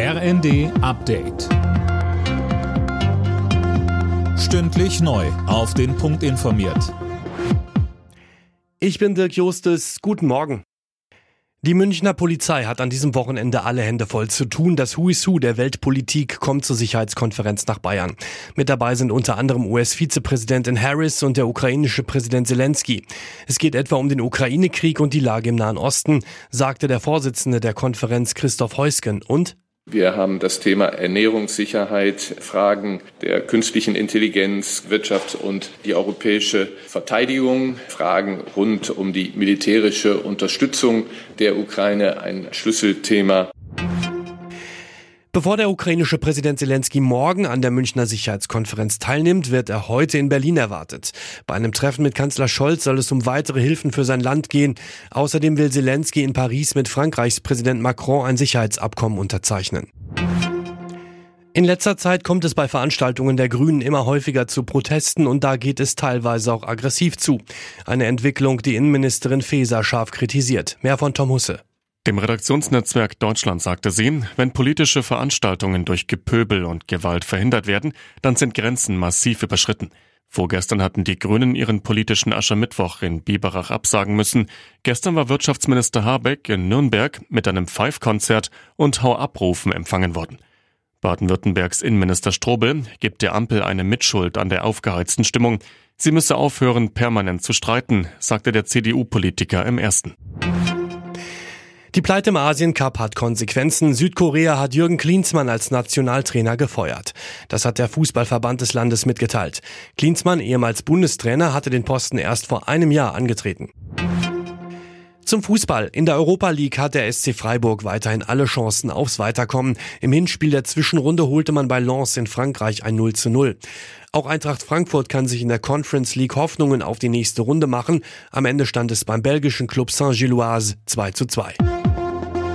RND Update. Stündlich neu. Auf den Punkt informiert. Ich bin Dirk Justes. Guten Morgen. Die Münchner Polizei hat an diesem Wochenende alle Hände voll zu tun. Das Who der Weltpolitik kommt zur Sicherheitskonferenz nach Bayern. Mit dabei sind unter anderem US-Vizepräsidentin Harris und der ukrainische Präsident Zelensky. Es geht etwa um den Ukraine-Krieg und die Lage im Nahen Osten, sagte der Vorsitzende der Konferenz Christoph Heusgen. Und wir haben das Thema Ernährungssicherheit, Fragen der künstlichen Intelligenz, Wirtschaft und die europäische Verteidigung, Fragen rund um die militärische Unterstützung der Ukraine, ein Schlüsselthema. Bevor der ukrainische Präsident Zelensky morgen an der Münchner Sicherheitskonferenz teilnimmt, wird er heute in Berlin erwartet. Bei einem Treffen mit Kanzler Scholz soll es um weitere Hilfen für sein Land gehen. Außerdem will Zelensky in Paris mit Frankreichs Präsident Macron ein Sicherheitsabkommen unterzeichnen. In letzter Zeit kommt es bei Veranstaltungen der Grünen immer häufiger zu Protesten und da geht es teilweise auch aggressiv zu. Eine Entwicklung, die Innenministerin Faeser scharf kritisiert. Mehr von Tom Husse. Dem Redaktionsnetzwerk Deutschland sagte sie, wenn politische Veranstaltungen durch Gepöbel und Gewalt verhindert werden, dann sind Grenzen massiv überschritten. Vorgestern hatten die Grünen ihren politischen Aschermittwoch in Biberach absagen müssen. Gestern war Wirtschaftsminister Habeck in Nürnberg mit einem Pfeifkonzert und Hau-Abrufen empfangen worden. Baden-Württembergs Innenminister Strobel gibt der Ampel eine Mitschuld an der aufgeheizten Stimmung. Sie müsse aufhören, permanent zu streiten, sagte der CDU-Politiker im ersten. Die Pleite im Asien Cup hat Konsequenzen. Südkorea hat Jürgen Klinsmann als Nationaltrainer gefeuert. Das hat der Fußballverband des Landes mitgeteilt. Klinsmann, ehemals Bundestrainer, hatte den Posten erst vor einem Jahr angetreten. Zum Fußball. In der Europa League hat der SC Freiburg weiterhin alle Chancen aufs Weiterkommen. Im Hinspiel der Zwischenrunde holte man bei Lens in Frankreich ein 0 zu 0. Auch Eintracht Frankfurt kann sich in der Conference League Hoffnungen auf die nächste Runde machen. Am Ende stand es beim belgischen Club Saint-Gilloise 2 zu 2.